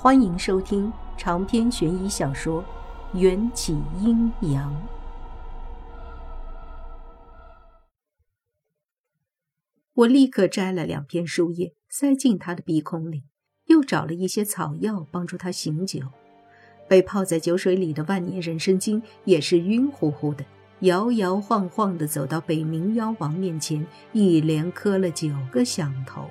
欢迎收听长篇悬疑小说《缘起阴阳》。我立刻摘了两片树叶，塞进他的鼻孔里，又找了一些草药帮助他醒酒。被泡在酒水里的万年人参精也是晕乎乎的，摇摇晃晃地走到北冥妖王面前，一连磕了九个响头。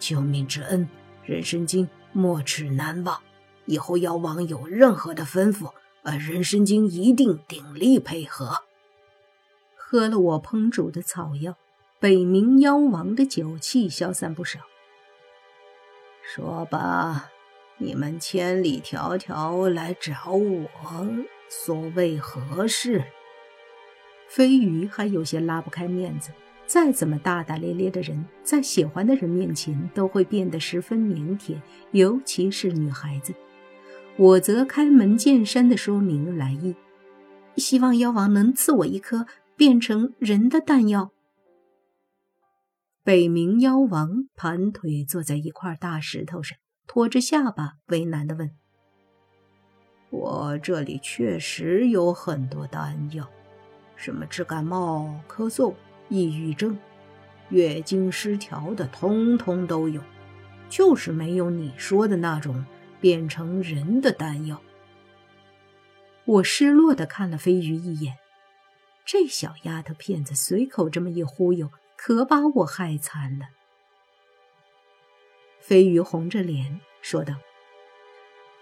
救命之恩，人参精。没齿难忘，以后妖王有任何的吩咐，呃，人参精一定鼎力配合。喝了我烹煮的草药，北冥妖王的酒气消散不少。说吧，你们千里迢迢来找我，所谓何事？飞鱼还有些拉不开面子。再怎么大大咧咧的人，在喜欢的人面前都会变得十分腼腆，尤其是女孩子。我则开门见山地说明来意，希望妖王能赐我一颗变成人的丹药。北冥妖王盘腿坐在一块大石头上，托着下巴，为难地问：“我这里确实有很多丹药，什么治感冒、咳嗽。”抑郁症、月经失调的，通通都有，就是没有你说的那种变成人的丹药。我失落的看了飞鱼一眼，这小丫头片子随口这么一忽悠，可把我害惨了。飞鱼红着脸说道：“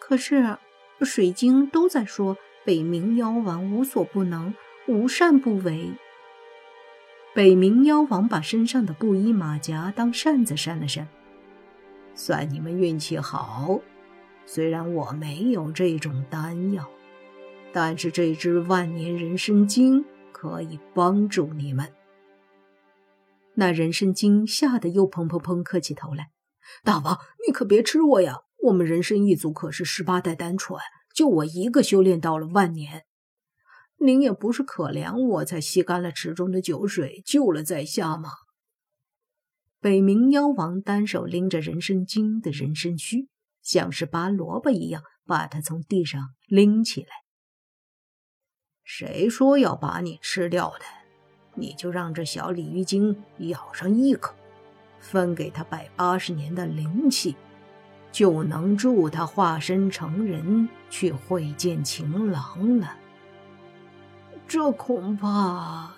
可是水晶都在说北冥妖王无所不能，无善不为。”北冥妖王把身上的布衣马甲当扇子扇了扇，算你们运气好。虽然我没有这种丹药，但是这只万年人参精可以帮助你们。那人参精吓得又砰砰砰磕起头来：“大王，你可别吃我呀！我们人参一族可是十八代单传，就我一个修炼到了万年。”您也不是可怜我才吸干了池中的酒水，救了在下吗？北冥妖王单手拎着人参精的人参须，像是拔萝卜一样把它从地上拎起来。谁说要把你吃掉的？你就让这小鲤鱼精咬上一口，分给他百八十年的灵气，就能助他化身成人去会见情郎了。这恐怕……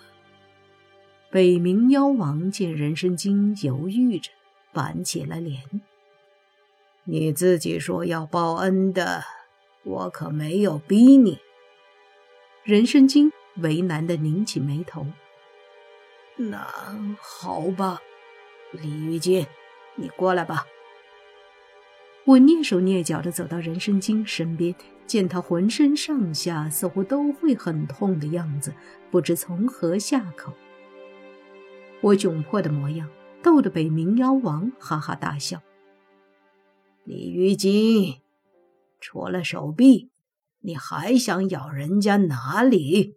北冥妖王见人参精犹豫着，板起了脸。你自己说要报恩的，我可没有逼你。人参精为难的拧起眉头。那好吧，李玉金，你过来吧。我蹑手蹑脚的走到人参精身边。见他浑身上下似乎都会很痛的样子，不知从何下口。我窘迫的模样逗得北冥妖王哈哈大笑。李玉金，除了手臂，你还想咬人家哪里？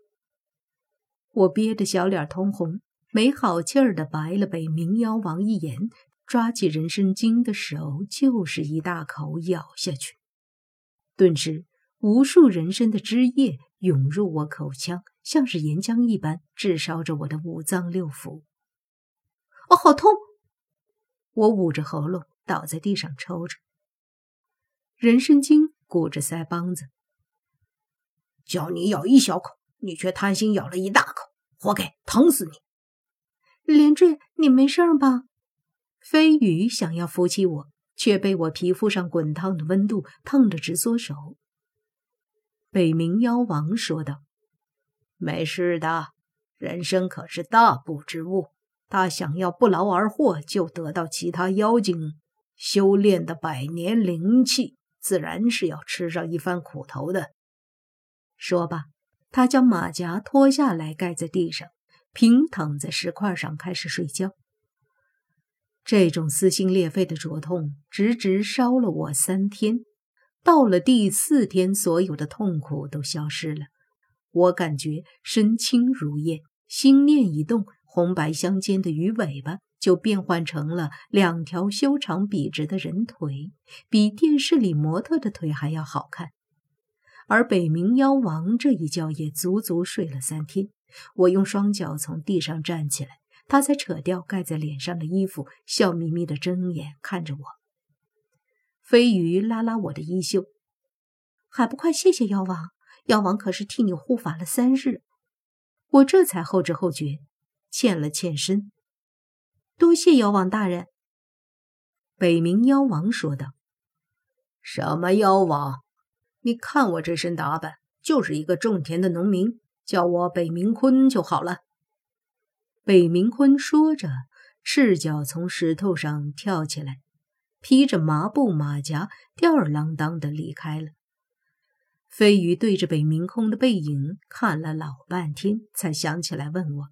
我憋得小脸通红，没好气儿的白了北冥妖王一眼，抓起人参精的手就是一大口咬下去，顿时。无数人参的汁液涌入我口腔，像是岩浆一般炙烧着我的五脏六腑。哦，好痛！我捂着喉咙倒在地上抽着。人参精鼓着腮帮子，叫你咬一小口，你却贪心咬了一大口，活该，疼死你！连坠，你没事吧？飞鱼想要扶起我，却被我皮肤上滚烫的温度烫得直缩手。北冥妖王说道：“没事的，人参可是大补之物，他想要不劳而获，就得到其他妖精修炼的百年灵气，自然是要吃上一番苦头的。”说罢，他将马甲脱下来盖在地上，平躺在石块上开始睡觉。这种撕心裂肺的灼痛，直直烧了我三天。到了第四天，所有的痛苦都消失了，我感觉身轻如燕，心念一动，红白相间的鱼尾巴就变换成了两条修长笔直的人腿，比电视里模特的腿还要好看。而北冥妖王这一觉也足足睡了三天。我用双脚从地上站起来，他才扯掉盖在脸上的衣服，笑眯眯地睁眼看着我。飞鱼拉拉我的衣袖，还不快谢谢妖王？妖王可是替你护法了三日。我这才后知后觉，欠了欠身。多谢妖王大人。北冥妖王说道：“什么妖王？你看我这身打扮，就是一个种田的农民，叫我北冥坤就好了。”北冥坤说着，赤脚从石头上跳起来，披着麻布马甲，吊儿郎当的离开了。飞鱼对着北冥空的背影看了老半天，才想起来问我：“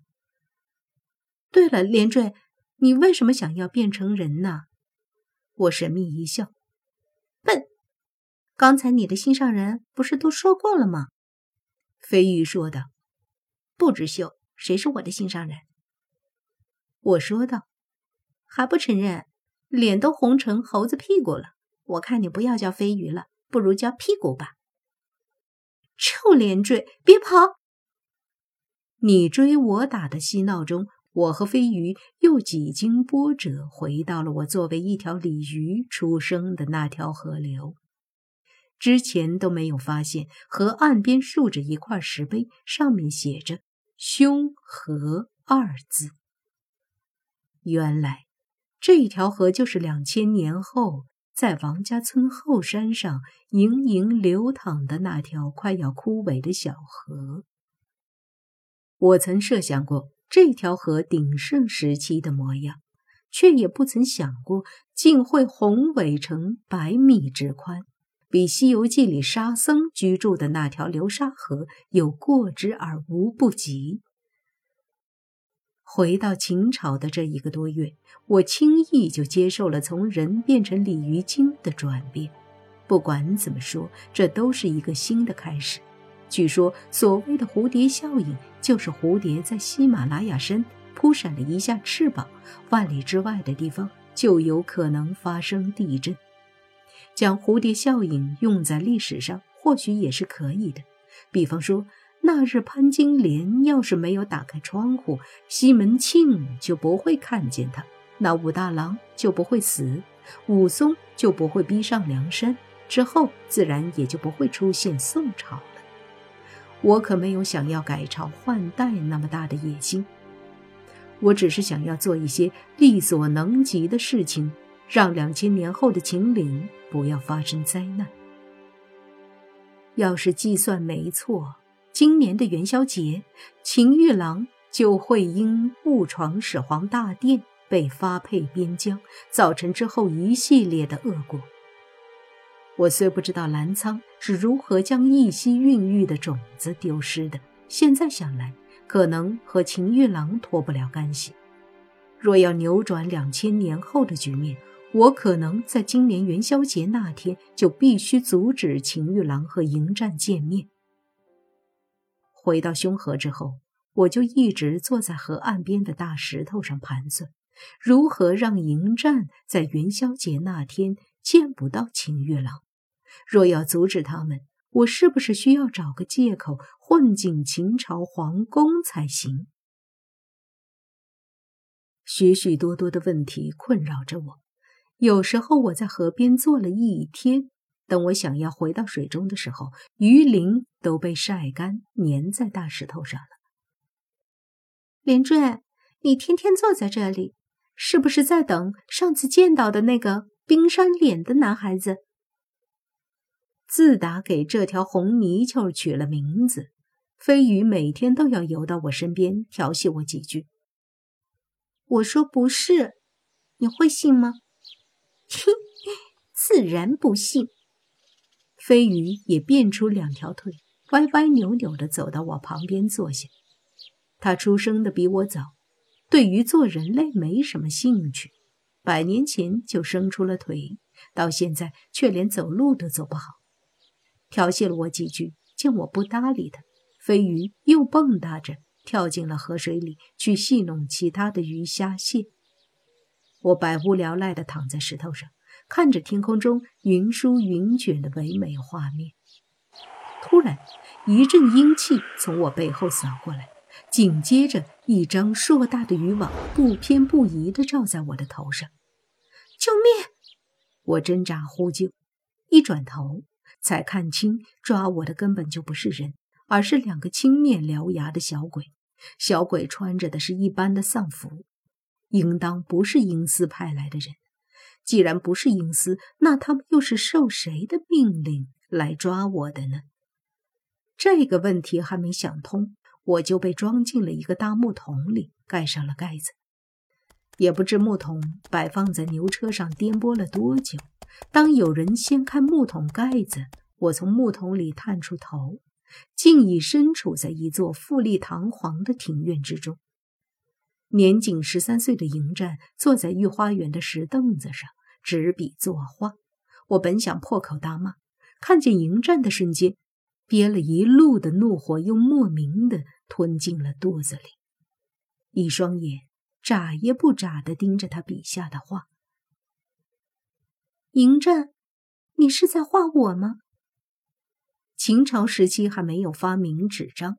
对了，连坠。”你为什么想要变成人呢？我神秘一笑，笨。刚才你的心上人不是都说过了吗？飞鱼说道。不知羞，谁是我的心上人？我说道。还不承认？脸都红成猴子屁股了。我看你不要叫飞鱼了，不如叫屁股吧。臭连坠，别跑！你追我打的嬉闹中。我和飞鱼又几经波折，回到了我作为一条鲤鱼出生的那条河流。之前都没有发现，河岸边竖着一块石碑，上面写着“凶河”二字。原来，这一条河就是两千年后在王家村后山上盈盈流淌的那条快要枯萎的小河。我曾设想过。这条河鼎盛时期的模样，却也不曾想过，竟会宏伟成百米之宽，比《西游记》里沙僧居住的那条流沙河有过之而无不及。回到秦朝的这一个多月，我轻易就接受了从人变成鲤鱼精的转变。不管怎么说，这都是一个新的开始。据说，所谓的蝴蝶效应，就是蝴蝶在喜马拉雅山扑闪了一下翅膀，万里之外的地方就有可能发生地震。将蝴蝶效应用在历史上，或许也是可以的。比方说，那日潘金莲要是没有打开窗户，西门庆就不会看见他，那武大郎就不会死，武松就不会逼上梁山，之后自然也就不会出现宋朝了。我可没有想要改朝换代那么大的野心，我只是想要做一些力所能及的事情，让两千年后的秦岭不要发生灾难。要是计算没错，今年的元宵节，秦玉郎就会因误闯始皇大殿被发配边疆，造成之后一系列的恶果。我虽不知道澜沧是如何将一夕孕育的种子丢失的，现在想来，可能和秦玉郎脱不了干系。若要扭转两千年后的局面，我可能在今年元宵节那天就必须阻止秦玉郎和迎战见面。回到凶河之后，我就一直坐在河岸边的大石头上盘算，如何让迎战在元宵节那天见不到秦玉郎。若要阻止他们，我是不是需要找个借口混进秦朝皇宫才行？许许多多的问题困扰着我。有时候我在河边坐了一天，等我想要回到水中的时候，鱼鳞都被晒干，粘在大石头上了。连坠，你天天坐在这里，是不是在等上次见到的那个冰山脸的男孩子？自打给这条红泥鳅取了名字，飞鱼每天都要游到我身边调戏我几句。我说不是，你会信吗？哼，自然不信。飞鱼也变出两条腿，歪歪扭扭的走到我旁边坐下。它出生的比我早，对于做人类没什么兴趣，百年前就生出了腿，到现在却连走路都走不好。调戏了我几句，见我不搭理他，飞鱼又蹦跶着跳进了河水里去戏弄其他的鱼虾蟹。我百无聊赖地躺在石头上，看着天空中云舒云卷的唯美画面。突然，一阵阴气从我背后扫过来，紧接着，一张硕大的渔网不偏不倚地罩在我的头上。救命！我挣扎呼救，一转头才看清，抓我的根本就不是人，而是两个青面獠牙的小鬼。小鬼穿着的是一般的丧服，应当不是阴司派来的人。既然不是阴司，那他们又是受谁的命令来抓我的呢？这个问题还没想通，我就被装进了一个大木桶里，盖上了盖子。也不知木桶摆放在牛车上颠簸了多久。当有人掀开木桶盖子，我从木桶里探出头，竟已身处在一座富丽堂皇的庭院之中。年仅十三岁的迎战坐在御花园的石凳子上，执笔作画。我本想破口大骂，看见迎战的瞬间，憋了一路的怒火又莫名的吞进了肚子里，一双眼。眨也不眨地盯着他笔下的画。迎战，你是在画我吗？秦朝时期还没有发明纸张，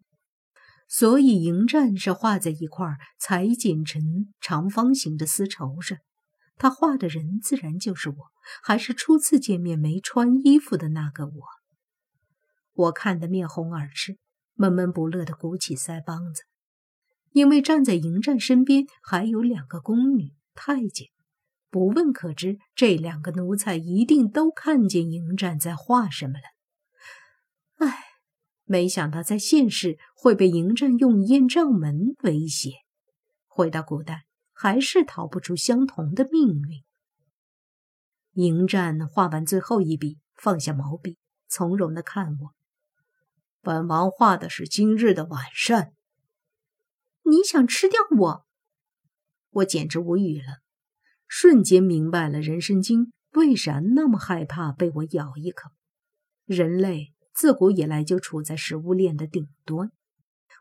所以迎战是画在一块裁剪成长方形的丝绸上。他画的人自然就是我，还是初次见面没穿衣服的那个我。我看得面红耳赤，闷闷不乐地鼓起腮帮子。因为站在迎战身边还有两个宫女太监，不问可知，这两个奴才一定都看见迎战在画什么了。没想到在现世会被迎战用燕帐门威胁，回到古代还是逃不出相同的命运。迎战画完最后一笔，放下毛笔，从容的看我：“本王画的是今日的晚膳。”你想吃掉我？我简直无语了，瞬间明白了人参精为啥那么害怕被我咬一口。人类自古以来就处在食物链的顶端，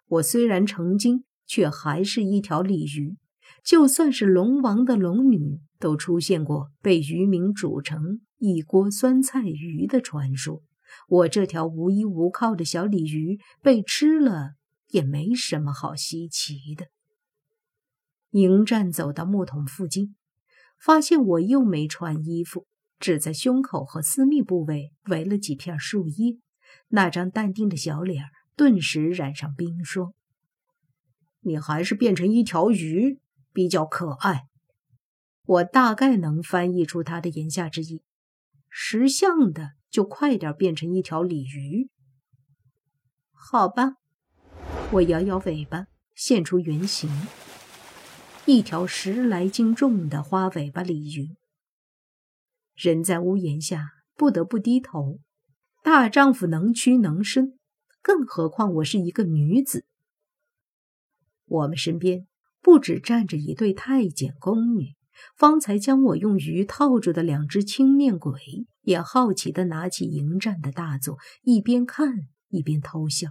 我虽然成精，却还是一条鲤鱼。就算是龙王的龙女，都出现过被渔民煮成一锅酸菜鱼的传说。我这条无依无靠的小鲤鱼被吃了。也没什么好稀奇的。迎战走到木桶附近，发现我又没穿衣服，只在胸口和私密部位围了几片树叶。那张淡定的小脸顿时染上冰霜。你还是变成一条鱼比较可爱。我大概能翻译出他的言下之意。识相的就快点变成一条鲤鱼。好吧。我摇摇尾巴，现出原形，一条十来斤重的花尾巴鲤鱼。人在屋檐下，不得不低头。大丈夫能屈能伸，更何况我是一个女子。我们身边不止站着一对太监宫女，方才将我用鱼套住的两只青面鬼，也好奇地拿起迎战的大作，一边看一边偷笑。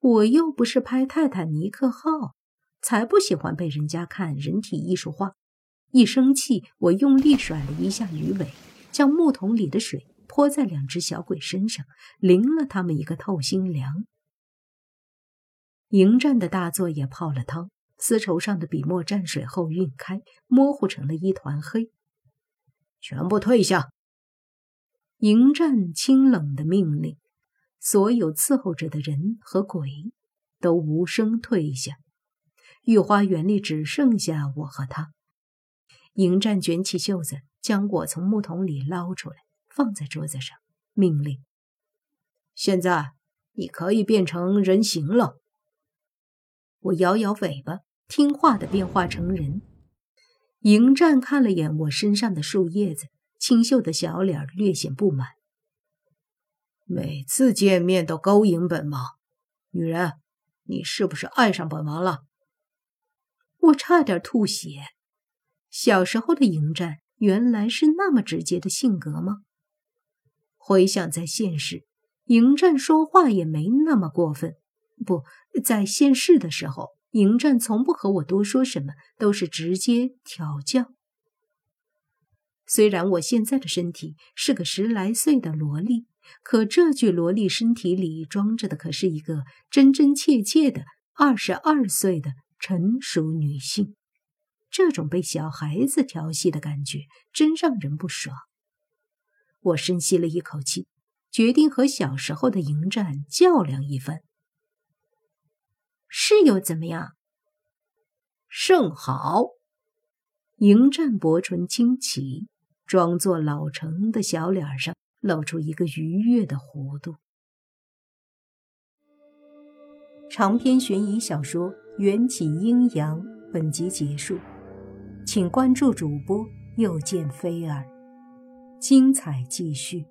我又不是拍泰坦尼克号，才不喜欢被人家看人体艺术画。一生气，我用力甩了一下鱼尾，将木桶里的水泼在两只小鬼身上，淋了他们一个透心凉。迎战的大作也泡了汤，丝绸上的笔墨蘸水后晕开，模糊成了一团黑。全部退下！迎战清冷的命令。所有伺候着的人和鬼都无声退下，御花园里只剩下我和他。迎战卷起袖子，将我从木桶里捞出来，放在桌子上，命令：“现在你可以变成人形了。”我摇摇尾巴，听话的变化成人。迎战看了眼我身上的树叶子，清秀的小脸略显不满。每次见面都勾引本王，女人，你是不是爱上本王了？我差点吐血。小时候的迎战原来是那么直接的性格吗？回想在现实，迎战说话也没那么过分。不在现世的时候，迎战从不和我多说什么，都是直接调教。虽然我现在的身体是个十来岁的萝莉，可这具萝莉身体里装着的可是一个真真切切的二十二岁的成熟女性。这种被小孩子调戏的感觉真让人不爽。我深吸了一口气，决定和小时候的迎战较量一番。是又怎么样？甚好。迎战薄唇轻启，装作老成的小脸上露出一个愉悦的弧度。长篇悬疑小说《缘起阴阳》本集结束，请关注主播，又见菲儿，精彩继续。